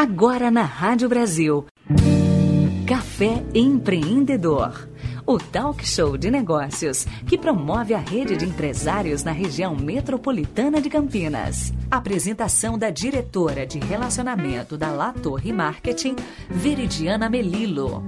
Agora na Rádio Brasil. Café Empreendedor. O talk show de negócios que promove a rede de empresários na região metropolitana de Campinas. Apresentação da diretora de relacionamento da La Torre Marketing, Veridiana Melilo.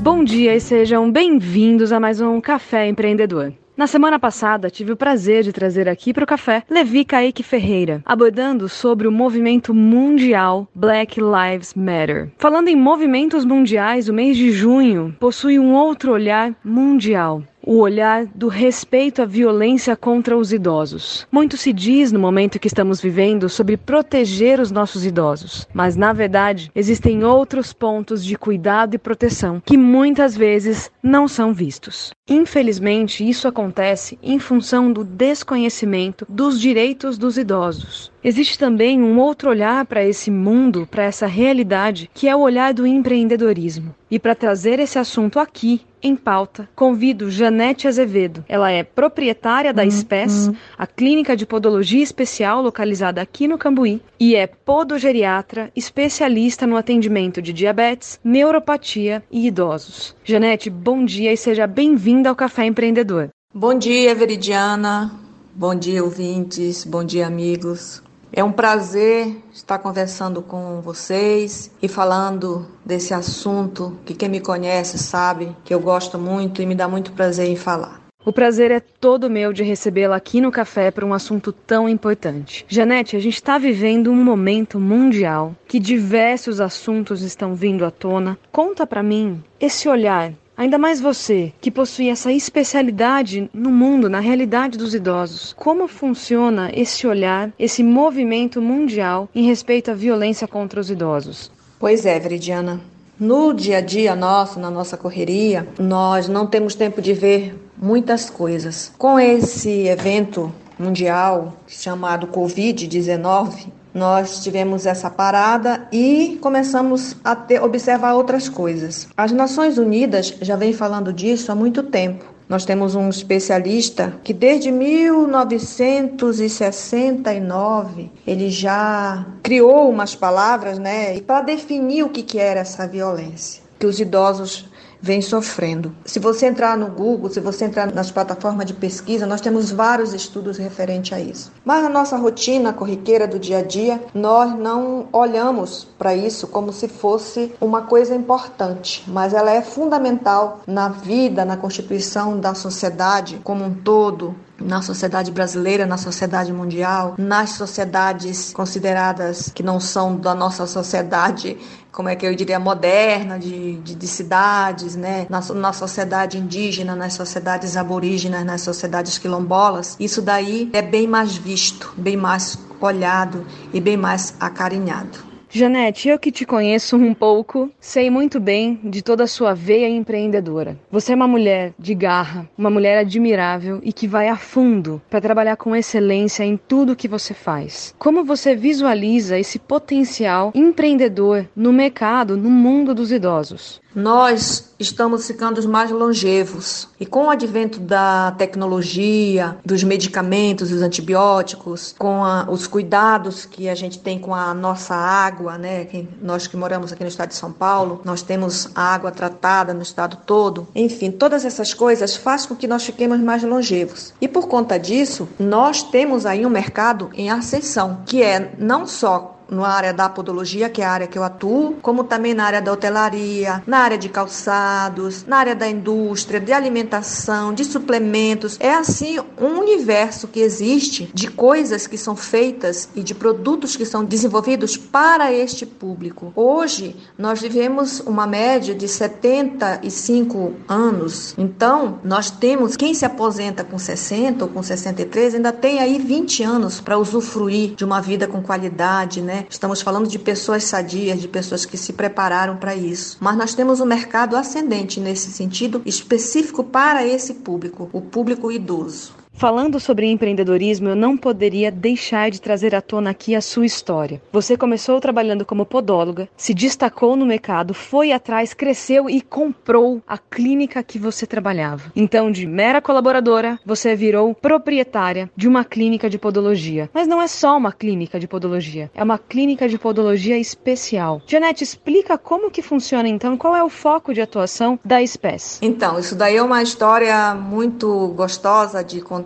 Bom dia e sejam bem-vindos a mais um Café Empreendedor. Na semana passada, tive o prazer de trazer aqui para o café Levi Kaique Ferreira, abordando sobre o movimento mundial Black Lives Matter. Falando em movimentos mundiais, o mês de junho possui um outro olhar mundial o olhar do respeito à violência contra os idosos. Muito se diz no momento que estamos vivendo sobre proteger os nossos idosos, mas na verdade existem outros pontos de cuidado e proteção que muitas vezes não são vistos. Infelizmente, isso acontece em função do desconhecimento dos direitos dos idosos. Existe também um outro olhar para esse mundo, para essa realidade, que é o olhar do empreendedorismo. E para trazer esse assunto aqui em pauta, convido Janete Azevedo. Ela é proprietária da uhum. SPES, a clínica de podologia especial localizada aqui no Cambuí, e é podogeriatra, especialista no atendimento de diabetes, neuropatia e idosos. Janete, bom dia e seja bem-vinda ao Café Empreendedor. Bom dia, Veridiana. Bom dia, ouvintes. Bom dia, amigos. É um prazer estar conversando com vocês e falando desse assunto que quem me conhece sabe que eu gosto muito e me dá muito prazer em falar. O prazer é todo meu de recebê-la aqui no café para um assunto tão importante. Janete, a gente está vivendo um momento mundial que diversos assuntos estão vindo à tona. Conta para mim esse olhar Ainda mais você, que possui essa especialidade no mundo, na realidade dos idosos. Como funciona esse olhar, esse movimento mundial em respeito à violência contra os idosos? Pois é, Veridiana. No dia a dia nosso, na nossa correria, nós não temos tempo de ver muitas coisas. Com esse evento mundial chamado Covid-19, nós tivemos essa parada e começamos a ter, observar outras coisas. As Nações Unidas já vem falando disso há muito tempo. Nós temos um especialista que desde 1969 ele já criou umas palavras, né, para definir o que que era essa violência que os idosos vem sofrendo. Se você entrar no Google, se você entrar nas plataformas de pesquisa, nós temos vários estudos referentes a isso. Mas na nossa rotina corriqueira do dia a dia, nós não olhamos para isso como se fosse uma coisa importante, mas ela é fundamental na vida, na constituição da sociedade como um todo, na sociedade brasileira, na sociedade mundial, nas sociedades consideradas que não são da nossa sociedade, como é que eu diria, moderna, de, de, de cidades, né? Na, na sociedade indígena, nas sociedades aborígenas, nas sociedades quilombolas, isso daí é bem mais visto, bem mais olhado e bem mais acarinhado. Janete, eu que te conheço um pouco, sei muito bem de toda a sua veia empreendedora. Você é uma mulher de garra, uma mulher admirável e que vai a fundo para trabalhar com excelência em tudo que você faz. Como você visualiza esse potencial empreendedor no mercado, no mundo dos idosos? Nós estamos ficando mais longevos. E com o advento da tecnologia, dos medicamentos, dos antibióticos, com a, os cuidados que a gente tem com a nossa água, né? nós que moramos aqui no estado de São Paulo, nós temos água tratada no estado todo. Enfim, todas essas coisas fazem com que nós fiquemos mais longevos. E por conta disso, nós temos aí um mercado em ascensão, que é não só na área da podologia, que é a área que eu atuo, como também na área da hotelaria, na área de calçados, na área da indústria, de alimentação, de suplementos. É assim um universo que existe de coisas que são feitas e de produtos que são desenvolvidos para este público. Hoje nós vivemos uma média de 75 anos. Então, nós temos quem se aposenta com 60 ou com 63 ainda tem aí 20 anos para usufruir de uma vida com qualidade, né? Né? Estamos falando de pessoas sadias, de pessoas que se prepararam para isso. Mas nós temos um mercado ascendente nesse sentido específico para esse público, o público idoso. Falando sobre empreendedorismo, eu não poderia deixar de trazer à tona aqui a sua história. Você começou trabalhando como podóloga, se destacou no mercado, foi atrás, cresceu e comprou a clínica que você trabalhava. Então, de mera colaboradora, você virou proprietária de uma clínica de podologia. Mas não é só uma clínica de podologia, é uma clínica de podologia especial. Janete, explica como que funciona então, qual é o foco de atuação da espécie. Então, isso daí é uma história muito gostosa de contar,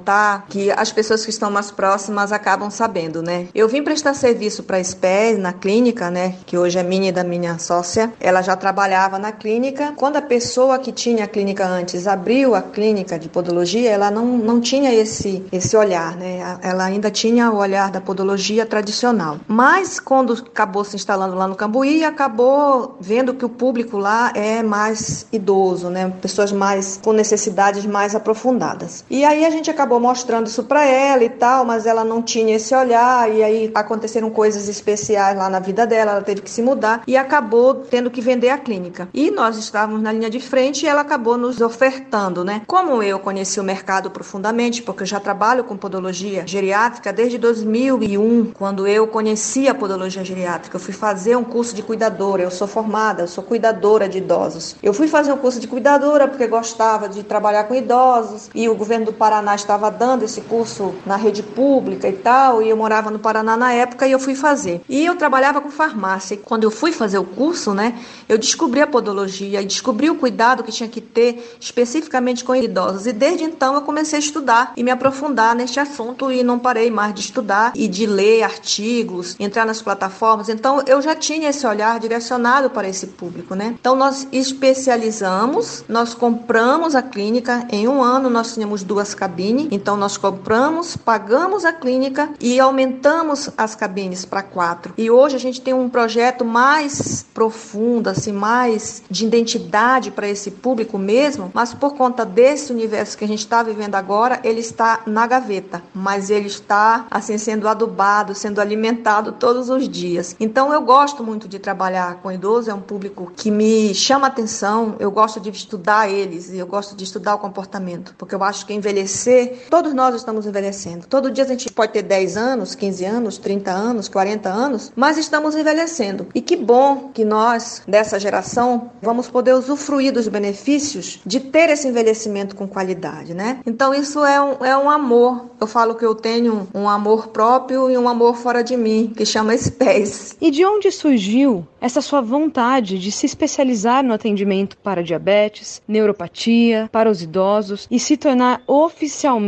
que as pessoas que estão mais próximas acabam sabendo, né? Eu vim prestar serviço para a SPES na clínica, né, que hoje é minha e da minha sócia. Ela já trabalhava na clínica. Quando a pessoa que tinha a clínica antes abriu a clínica de podologia, ela não, não tinha esse, esse olhar, né? Ela ainda tinha o olhar da podologia tradicional. Mas quando acabou se instalando lá no Cambuí, acabou vendo que o público lá é mais idoso, né? Pessoas mais com necessidades mais aprofundadas. E aí a gente acabou mostrando isso para ela e tal, mas ela não tinha esse olhar e aí aconteceram coisas especiais lá na vida dela, ela teve que se mudar e acabou tendo que vender a clínica. E nós estávamos na linha de frente e ela acabou nos ofertando, né? Como eu conheci o mercado profundamente, porque eu já trabalho com podologia geriátrica desde 2001, quando eu conheci a podologia geriátrica, eu fui fazer um curso de cuidadora, eu sou formada, eu sou cuidadora de idosos. Eu fui fazer um curso de cuidadora porque gostava de trabalhar com idosos e o governo do Paraná estava dando esse curso na rede pública e tal, e eu morava no Paraná na época e eu fui fazer. E eu trabalhava com farmácia. E quando eu fui fazer o curso, né, eu descobri a podologia e descobri o cuidado que tinha que ter especificamente com idosos. E desde então eu comecei a estudar e me aprofundar neste assunto e não parei mais de estudar e de ler artigos, entrar nas plataformas. Então eu já tinha esse olhar direcionado para esse público, né? Então nós especializamos, nós compramos a clínica em um ano nós tínhamos duas cabines, então nós compramos, pagamos a clínica e aumentamos as cabines para quatro. E hoje a gente tem um projeto mais profundo, assim, mais de identidade para esse público mesmo, mas por conta desse universo que a gente está vivendo agora, ele está na gaveta, mas ele está assim sendo adubado, sendo alimentado todos os dias. Então eu gosto muito de trabalhar com idoso, é um público que me chama atenção, eu gosto de estudar eles eu gosto de estudar o comportamento, porque eu acho que envelhecer, todos nós estamos envelhecendo. Todo dia a gente pode ter 10 anos, 15 anos, 30 anos, 40 anos, mas estamos envelhecendo. E que bom que nós, dessa geração, vamos poder usufruir dos benefícios de ter esse envelhecimento com qualidade, né? Então isso é um, é um amor. Eu falo que eu tenho um amor próprio e um amor fora de mim, que chama espécie. E de onde surgiu essa sua vontade de se especializar no atendimento para diabetes, neuropatia, para os idosos e se tornar oficialmente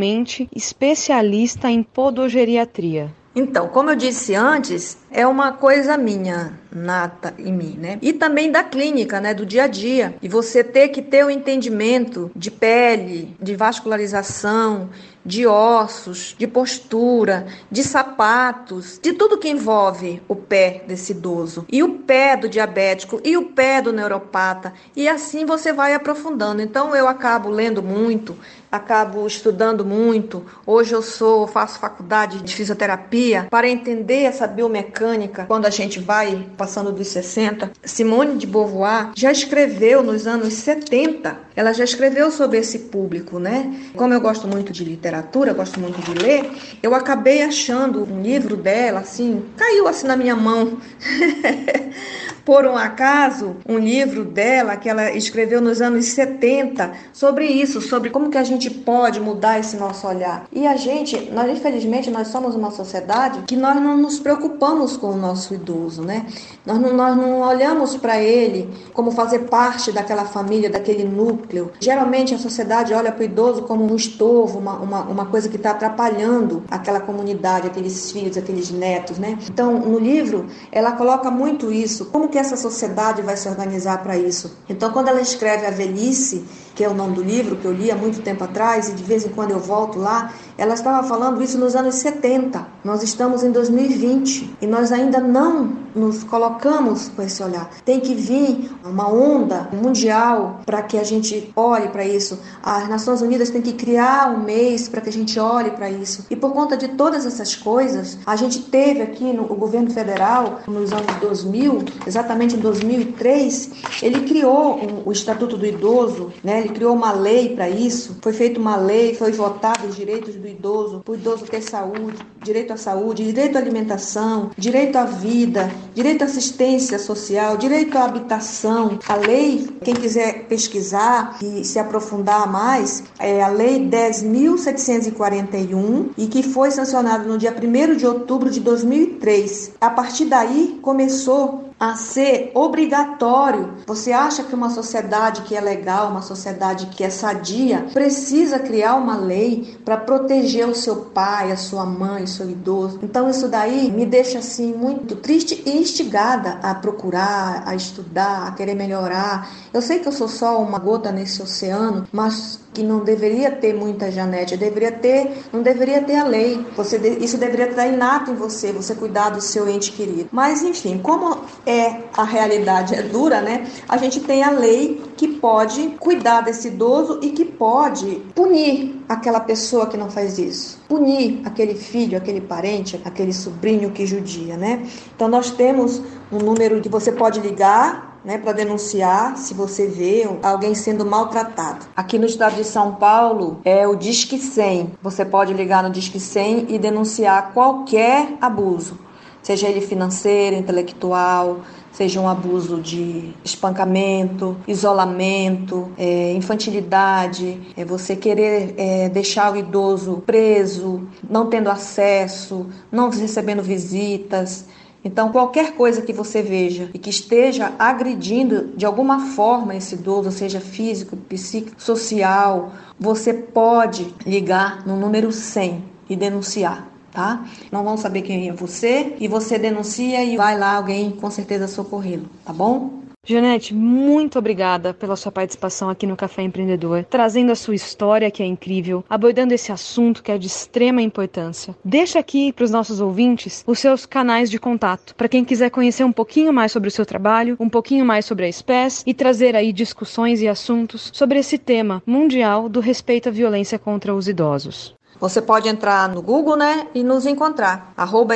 especialista em podogeriatria? Então, como eu disse antes, é uma coisa minha, nata em mim, né? E também da clínica, né, do dia a dia. E você ter que ter o um entendimento de pele, de vascularização, de ossos, de postura, de sapatos, de tudo que envolve o pé desse idoso. E o pé do diabético e o pé do neuropata. E assim você vai aprofundando. Então eu acabo lendo muito, acabo estudando muito. Hoje eu sou, faço faculdade de fisioterapia para entender essa biomecânica quando a gente vai passando dos 60. Simone de Beauvoir já escreveu nos anos 70, ela já escreveu sobre esse público, né? Como eu gosto muito de literatura, gosto muito de ler, eu acabei achando um livro dela assim, caiu assim na minha mão. por um acaso, um livro dela que ela escreveu nos anos 70 sobre isso, sobre como que a gente pode mudar esse nosso olhar. E a gente, nós infelizmente, nós somos uma sociedade que nós não nos preocupamos com o nosso idoso, né? Nós não, nós não olhamos para ele como fazer parte daquela família, daquele núcleo. Geralmente a sociedade olha para o idoso como um estorvo, uma, uma, uma coisa que está atrapalhando aquela comunidade, aqueles filhos, aqueles netos, né? Então, no livro, ela coloca muito isso. Como que essa sociedade vai se organizar para isso? Então, quando ela escreve A Velhice, que é o nome do livro que eu li há muito tempo atrás e de vez em quando eu volto lá, ela estava falando isso nos anos 70. Nós estamos em 2020 e nós ainda não nos colocamos com esse olhar. Tem que vir uma onda mundial para que a gente olhe para isso. As Nações Unidas têm que criar um mês para que a gente olhe para isso. E por conta de todas essas coisas, a gente teve aqui no governo federal, nos anos 2000, exatamente em 2003, ele criou um, o Estatuto do Idoso, né? ele criou uma lei para isso. Foi feita uma lei, foi votado os direitos do idoso, o idoso ter saúde, direito à saúde, direito à alimentação, direito à vida, direito à assistência social, direito à habitação. A lei, quem quiser pesquisar e se aprofundar mais, é a Lei 10.741 e que foi sancionada no dia 1 de outubro de 2003. A partir daí começou a ser obrigatório. Você acha que uma sociedade que é legal, uma sociedade que é sadia, precisa criar uma lei para proteger o seu pai, a sua mãe, o seu idoso? Então isso daí me deixa assim muito triste e instigada a procurar, a estudar, a querer melhorar. Eu sei que eu sou só uma gota nesse oceano, mas que não deveria ter muita Janete, deveria ter, não deveria ter a lei. Você isso deveria estar inato em você, você cuidar do seu ente querido. Mas enfim, como é a realidade é dura, né? A gente tem a lei que pode cuidar desse idoso e que pode punir aquela pessoa que não faz isso, punir aquele filho, aquele parente, aquele sobrinho que judia, né? Então nós temos um número que você pode ligar né, para denunciar se você vê alguém sendo maltratado. Aqui no estado de São Paulo é o Disque 100. Você pode ligar no Disque 100 e denunciar qualquer abuso, seja ele financeiro, intelectual, seja um abuso de espancamento, isolamento, é, infantilidade, é você querer é, deixar o idoso preso, não tendo acesso, não recebendo visitas. Então, qualquer coisa que você veja e que esteja agredindo de alguma forma esse idoso, seja físico, psíquico, social, você pode ligar no número 100 e denunciar. Tá? Não vão saber quem é você e você denuncia e vai lá alguém com certeza socorrê-lo, tá bom? Janete, muito obrigada pela sua participação aqui no Café Empreendedor, trazendo a sua história, que é incrível, abordando esse assunto que é de extrema importância. Deixa aqui para os nossos ouvintes os seus canais de contato, para quem quiser conhecer um pouquinho mais sobre o seu trabalho, um pouquinho mais sobre a SPES e trazer aí discussões e assuntos sobre esse tema mundial do respeito à violência contra os idosos. Você pode entrar no Google, né, e nos encontrar. Arroba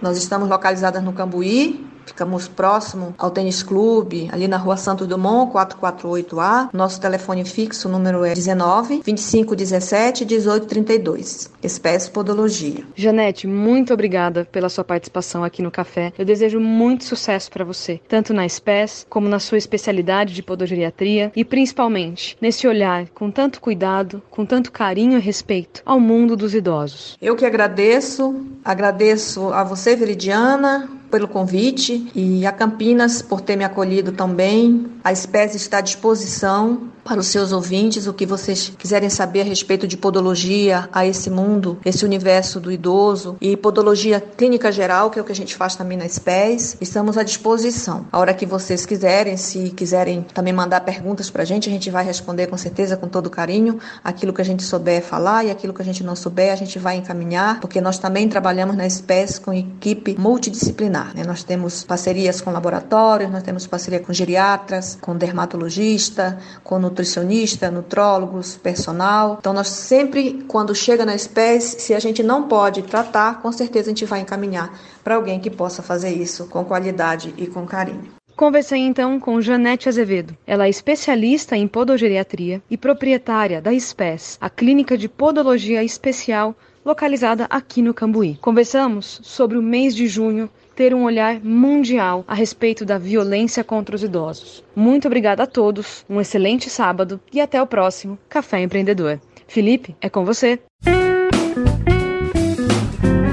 Nós estamos localizadas no Cambuí, Ficamos próximo ao tênis clube, ali na rua Santo Dumont, 448A. Nosso telefone fixo, número é 19 25 17 18 32. Espécie Podologia. Janete, muito obrigada pela sua participação aqui no café. Eu desejo muito sucesso para você, tanto na espécie como na sua especialidade de podogeriatria e principalmente nesse olhar com tanto cuidado, com tanto carinho e respeito ao mundo dos idosos. Eu que agradeço, agradeço a você, Veridiana, pelo convite e a Campinas por ter me acolhido também. A espécie está à disposição para os seus ouvintes, o que vocês quiserem saber a respeito de podologia, a esse mundo, esse universo do idoso e podologia clínica geral, que é o que a gente faz também na SPES, estamos à disposição. A hora que vocês quiserem, se quiserem também mandar perguntas para a gente, a gente vai responder com certeza, com todo carinho, aquilo que a gente souber falar e aquilo que a gente não souber, a gente vai encaminhar, porque nós também trabalhamos na SPES com equipe multidisciplinar. Né? Nós temos parcerias com laboratórios, nós temos parceria com geriatras, com dermatologista, com nutricionista, nutrólogos, personal. Então, nós sempre, quando chega na espécie, se a gente não pode tratar, com certeza a gente vai encaminhar para alguém que possa fazer isso com qualidade e com carinho. Conversei então com Janete Azevedo. Ela é especialista em podogeriatria e proprietária da SPES, a clínica de podologia especial localizada aqui no Cambuí. Conversamos sobre o mês de junho ter um olhar mundial a respeito da violência contra os idosos. Muito obrigada a todos, um excelente sábado e até o próximo Café Empreendedor. Felipe, é com você.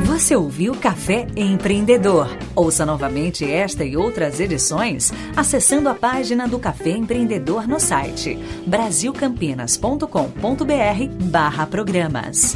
Você ouviu Café Empreendedor? Ouça novamente esta e outras edições acessando a página do Café Empreendedor no site brasilcampinas.com.br barra programas.